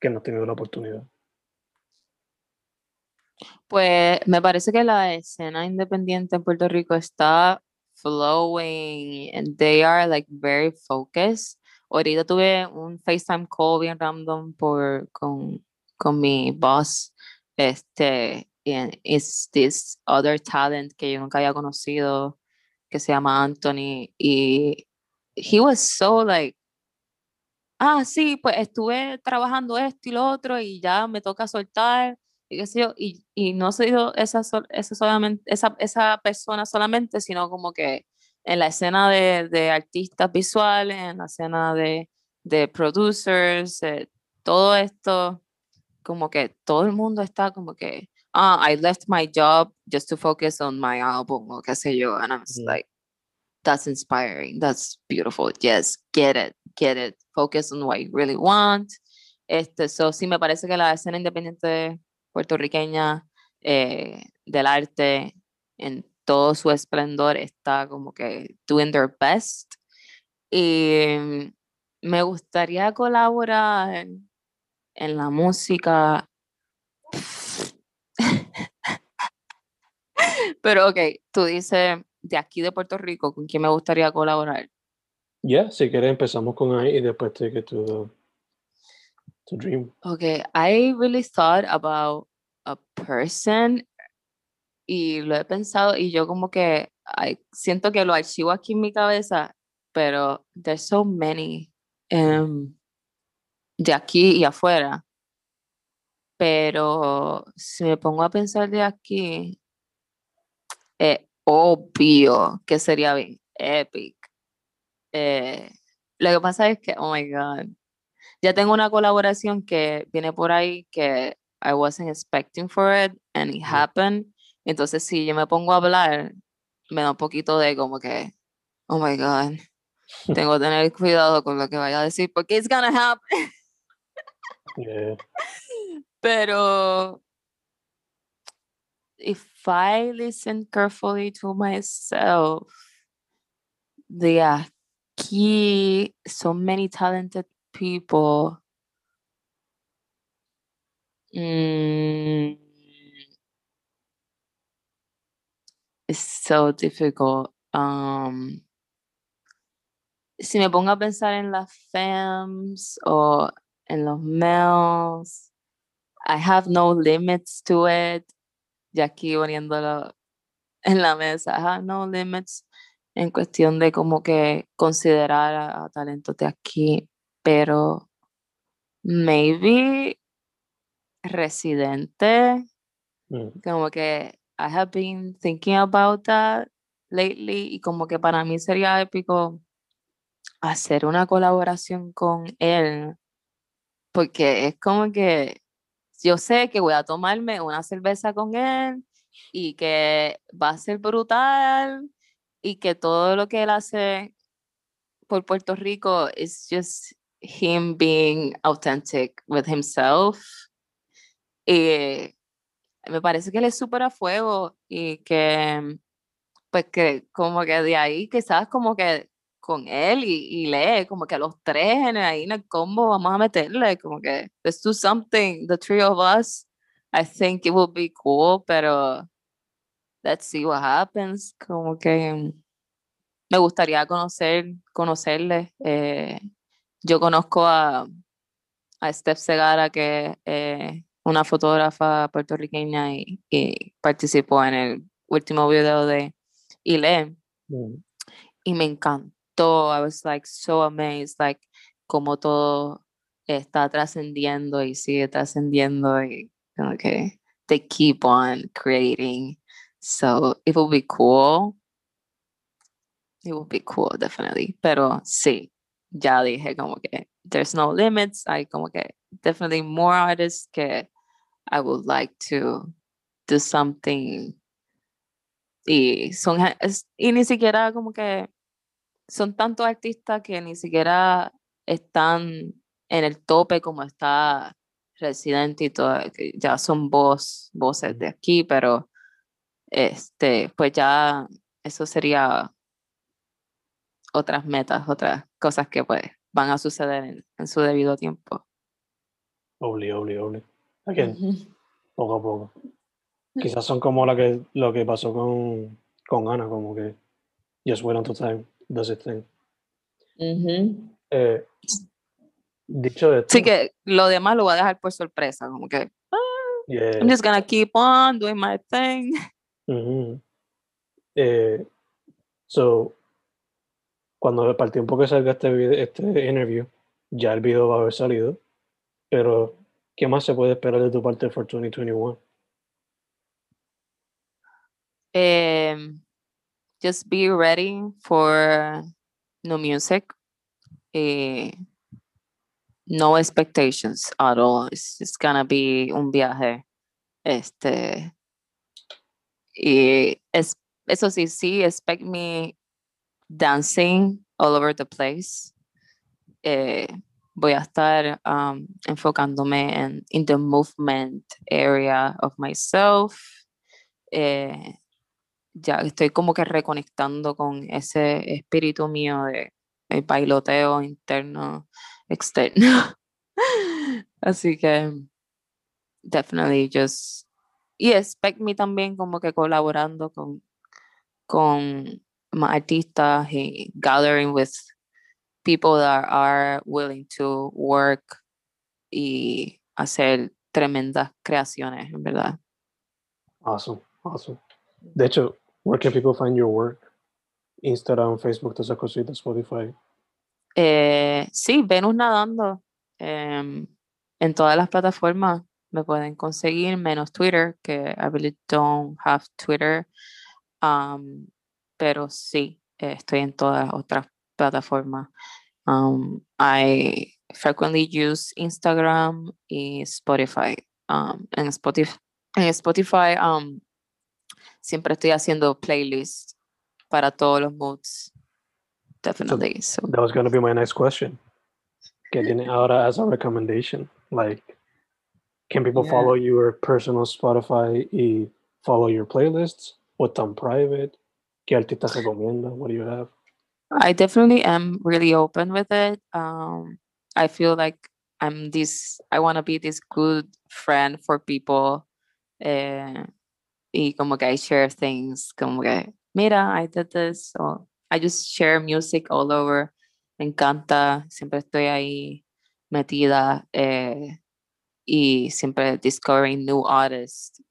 que no has tenido la oportunidad? Pues me parece que la escena independiente en Puerto Rico está flowing and they are like very focused. Ahorita tuve un FaceTime call bien random por, con, con mi boss. Este, and this other talent que yo nunca había conocido que se llama Anthony y he was so like ah sí pues estuve trabajando esto y lo otro y ya me toca soltar y qué sé yo y, y no ha sido esa, esa solamente esa, esa persona solamente sino como que en la escena de, de artistas visuales en la escena de, de producers todo esto como que todo el mundo está como que ah, I left my job just to focus on my album o qué sé yo. And I was like, that's inspiring. That's beautiful. Yes, get it, get it. Focus on what you really want. Este, so sí me parece que la escena independiente puertorriqueña eh, del arte en todo su esplendor está como que doing their best. Y me gustaría colaborar en la música. Pero ok, tú dices de aquí de Puerto Rico, ¿con quién me gustaría colaborar? Ya, yeah, si quieres empezamos con ahí y después te tu to dream. Okay, I really thought about a person y lo he pensado y yo como que I, siento que lo archivo aquí en mi cabeza, pero there's so many um, de aquí y afuera. Pero si me pongo a pensar de aquí, es obvio que sería bien epic. Eh, lo que pasa es que, oh my God, ya tengo una colaboración que viene por ahí que I wasn't expecting for it and it happened. Entonces, si yo me pongo a hablar, me da un poquito de como que, oh my God, tengo que tener cuidado con lo que vaya a decir porque it's gonna happen. Pero if I listen carefully to myself, there are key, so many talented people. Mm, it's so difficult. Um, si me pongo a pensar en las femmes o en los males, I have no limits to it. Ya aquí poniéndolo en la mesa, no limits en cuestión de como que considerar a, talentos de aquí, pero maybe residente, mm. como que I have been thinking about that lately y como que para mí sería épico hacer una colaboración con él, porque es como que yo sé que voy a tomarme una cerveza con él y que va a ser brutal y que todo lo que él hace por Puerto Rico es just him being authentic with himself. Y me parece que él es súper a fuego y que, pues que como que de ahí quizás como que con él y, y lee, como que los tres en ahí en el combo vamos a meterle, como que let's do something, the three of us. I think it would be cool, pero let's see what happens. Como que me gustaría conocer, conocerle. Eh, yo conozco a, a Steph Segara, que es una fotógrafa puertorriqueña y, participó en el último video de Ile. Mm. Y me encantó. I was like so amazed, like como todo está trascendiendo y sigue trascendiendo y como que they keep on creating. So it will be cool. It would be cool, definitely. Pero sí, ya dije como que there's no limits. Hay como que definitely more artists que I would like to do something. Y son y ni siquiera como que son tantos artistas que ni siquiera están en el tope como está Residente y todo, que ya son voz, voces de aquí, pero este, pues ya eso sería otras metas, otras cosas que pues van a suceder en, su debido tiempo. Obli, obli, obli. poco a poco. Quizás son como la que, lo que pasó con, con Ana, como que just wait until time does it thing. eh, dicho de Sí, que lo demás lo voy a dejar por sorpresa, como que ah, I'm just gonna keep on doing my thing. eh, so, cuando el tiempo que salga este, video, este interview, ya el video va a haber salido. Pero, ¿qué más se puede esperar de tu parte for 2021? Um, just be ready for new music. Eh, no expectations at all. It's just gonna be un viaje. Este, y es, eso sí, sí, expect me dancing all over the place. Eh, voy a estar um, enfocándome en in the movement area of myself. Eh, ya estoy como que reconectando con ese espíritu mío de el bailoteo interno, externo. Así que definitely just y expect me también como que colaborando con con más artistas y gathering with people that are willing to work y hacer tremendas creaciones, en verdad. Awesome, awesome. De hecho, where can people find your work? Instagram, Facebook, todas esas cositas, Spotify. Eh, sí, Venus Nadando. Em, en todas las plataformas me pueden conseguir, menos Twitter, que I really don't have Twitter. Um, pero sí, estoy en todas otras plataformas. Um, I frequently use Instagram y Spotify. Um, en Spotify, en Spotify um, siempre estoy haciendo playlists para todos los moods. Definitely. So, that was going to be my next question. Getting ahora as a recommendation. Like, can people Yeah. follow your personal Spotify y follow your playlists? What's on private? ¿Qué artistas recomiendas? What do you have? I definitely am really open with it. Um, I feel like I'm this, I want to be this good friend for people. Eh, y como que I share things, como que, mira, I did this. Or I just share music all over. Me encanta, siempre estoy ahí metida eh, y siempre discovering new artists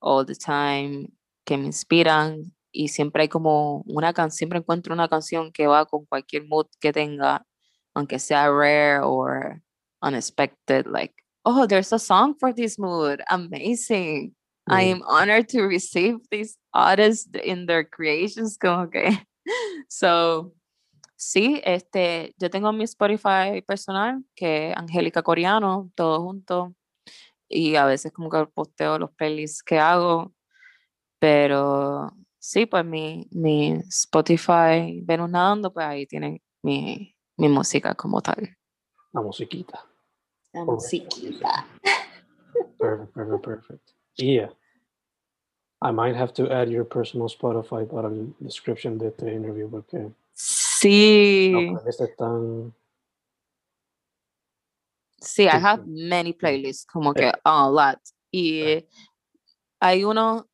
all the time que me inspiran y siempre hay como una canción, siempre encuentro una canción que va con cualquier mood que tenga, aunque sea rare or unexpected, like, oh, there's a song for this mood, amazing. I am honored to receive these artists in their creations, como que, so, sí, este, yo tengo mi Spotify personal, que es Angélica Coreano, todo junto, y a veces como que posteo los playlists que hago, pero sí, pues mi, mi Spotify Venus Nadando, pues ahí tienen mi, mi música como tal. La musiquita. La musiquita. Perfect, perfect, perfect. Yeah. I might have to add your personal Spotify para el description de este interview porque Sí, no, tan sí, I have many playlists, como Eh. que a lot. Y Eh. hay unos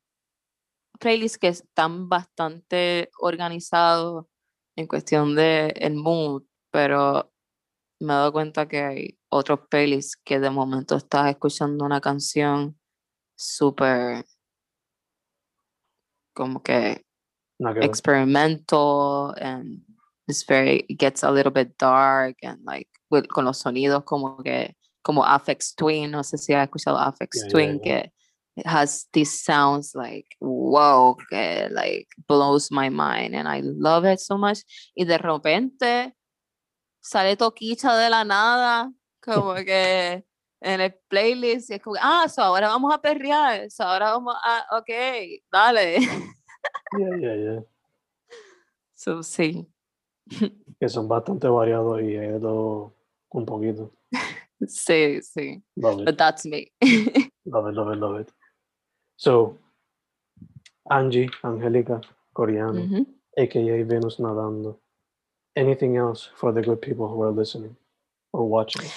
playlists que están bastante organizados en cuestión de el mood, pero me he dado cuenta que hay otros playlists que de momento estás escuchando una canción súper como que experimental and it's very it gets a little bit dark and like with- con los sonidos como que como Afex Twin no sé si has escuchado Afex Yeah, yeah, Twin yeah. que it has these sounds like wow que like blows my mind and I love it so much y de repente sale Toquicha de la nada como que en el playlist y es como ah so ahora vamos a perrear so ahora vamos a ok dale Yeah, yeah, yeah. so sí Que son bastante variados y dado un poquito. Sí, sí. Love it, But that's me. love it, love it, love it. So, Angie, Angélica, coreano, Ujú. aka Venus Nadando. Anything else for the good people who are listening or watching?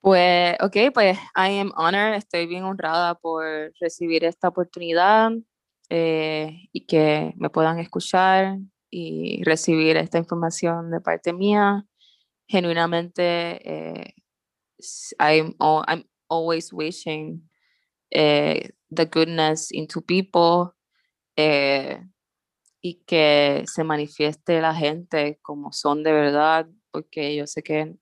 Pues, ok, pues I am honored, estoy bien honrada por recibir esta oportunidad eh, y que me puedan escuchar y recibir esta información de parte mía. Genuinamente, eh, I'm, I'm always wishing eh, the goodness into people eh, y que se manifieste la gente como son de verdad, porque yo sé que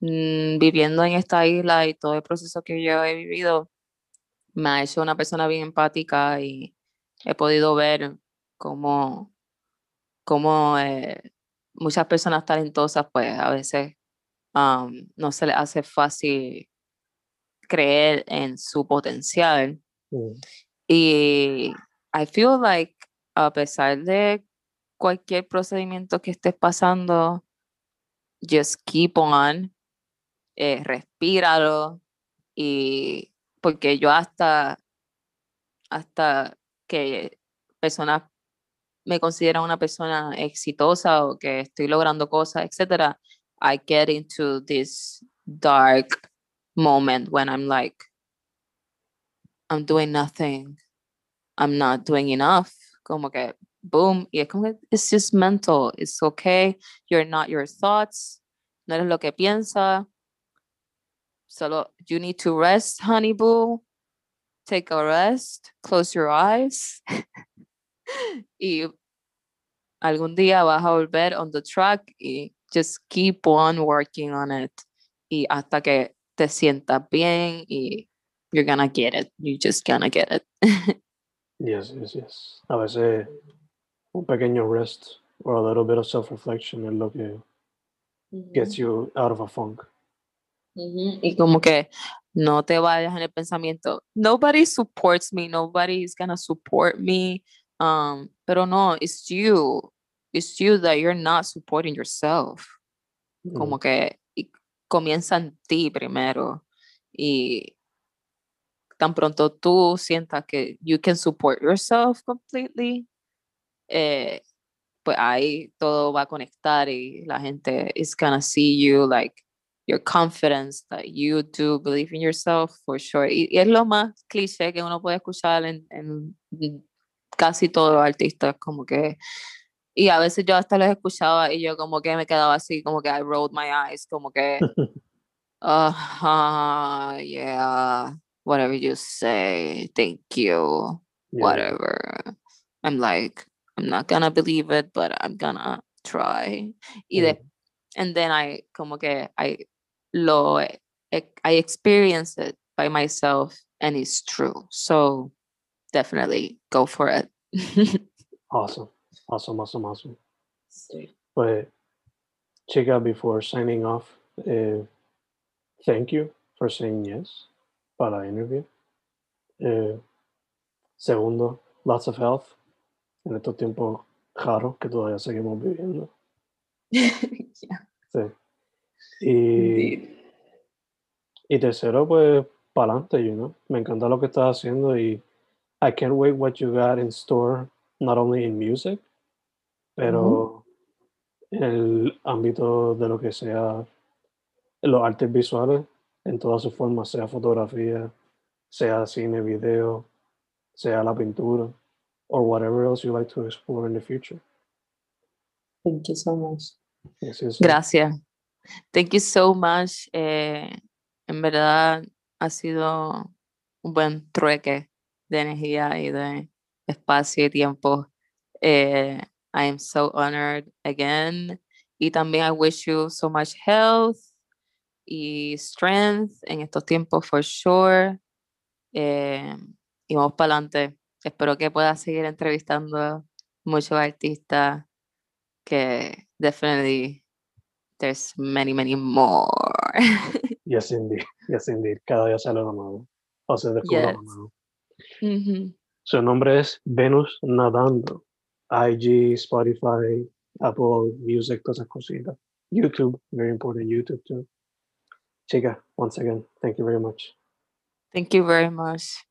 mm, viviendo en esta isla y todo el proceso que yo he vivido me ha hecho una persona bien empática y he podido ver cómo, cómo eh, muchas personas talentosas pues a veces um, no se les hace fácil creer en su potencial. Mm. Y I feel like a pesar de cualquier procedimiento que estés pasando, just keep on, eh, respíralo y porque yo hasta hasta que personas me consideran una persona exitosa o que estoy logrando cosas, etcétera, I get into this dark moment when I'm like, I'm doing nothing, I'm not doing enough, como que boom, y es como que it's just mental, it's okay, you're not your thoughts, no eres lo que piensa, solo you need to rest, honey boo, take a rest, close your eyes, y algún día vas a volver on the track y just keep on working on it. Y hasta que te sientas bien y you're gonna get it, you just gonna get it. yes, yes, yes. A veces un pequeño rest or a little bit of self-reflection es lo que gets you out of a funk. Y como que no te vayas en el pensamiento, nobody supports me, nobody is gonna support me. Um, pero no, it's you. It's you that you're not supporting yourself. Como que comienza en ti primero. Y tan pronto tú sientas que you can support yourself completely, eh, pues ahí todo va a conectar y la gente is gonna see you like your confidence that you do believe in yourself for sure. Y, es lo más cliché que uno puede escuchar en, en casi todos los artistas, como que y a veces yo hasta los escuchaba y yo como que me quedaba así, como que I rolled my eyes, como que, uh, yeah, whatever you say, thank you, whatever. I'm like, I'm not gonna believe it, but I'm gonna try. Y de, and then I como que I lo I experience it by myself and it's true. So definitely go for it. awesome. Awesome, awesome, awesome. Sí. But Chica, before signing off, uh, thank you for saying yes para la interview. Uh, segundo, lots of health en estos tiempos raros que todavía seguimos viviendo. yeah. Sí. Y, y tercero, pues, para adelante, you know. Me encanta lo que estás haciendo y I can't wait what you got in store, not only in music, pero en el ámbito de lo que sea los artes visuales, en todas sus formas, sea fotografía, sea cine, video, sea la pintura, or whatever else you like to explore in the future. Thank you so much. Gracias. Thank you so much. Eh, en verdad ha sido un buen trueque de energía y de espacio y tiempo. Eh, I am so honored again. Y también I wish you so much health y strength en estos tiempos for sure. Eh, y vamos para adelante. Espero que puedas seguir entrevistando muchos artistas que definitely there's many, many more. yes, indeed. Yes, indeed. Cada día sale nuevo. O se descubre nuevo. Su nombre es Venus Nadando. IG, Spotify, Apple Music, esas cositas. YouTube, very important, YouTube too. Chica, once again, thank you very much. Thank you very much.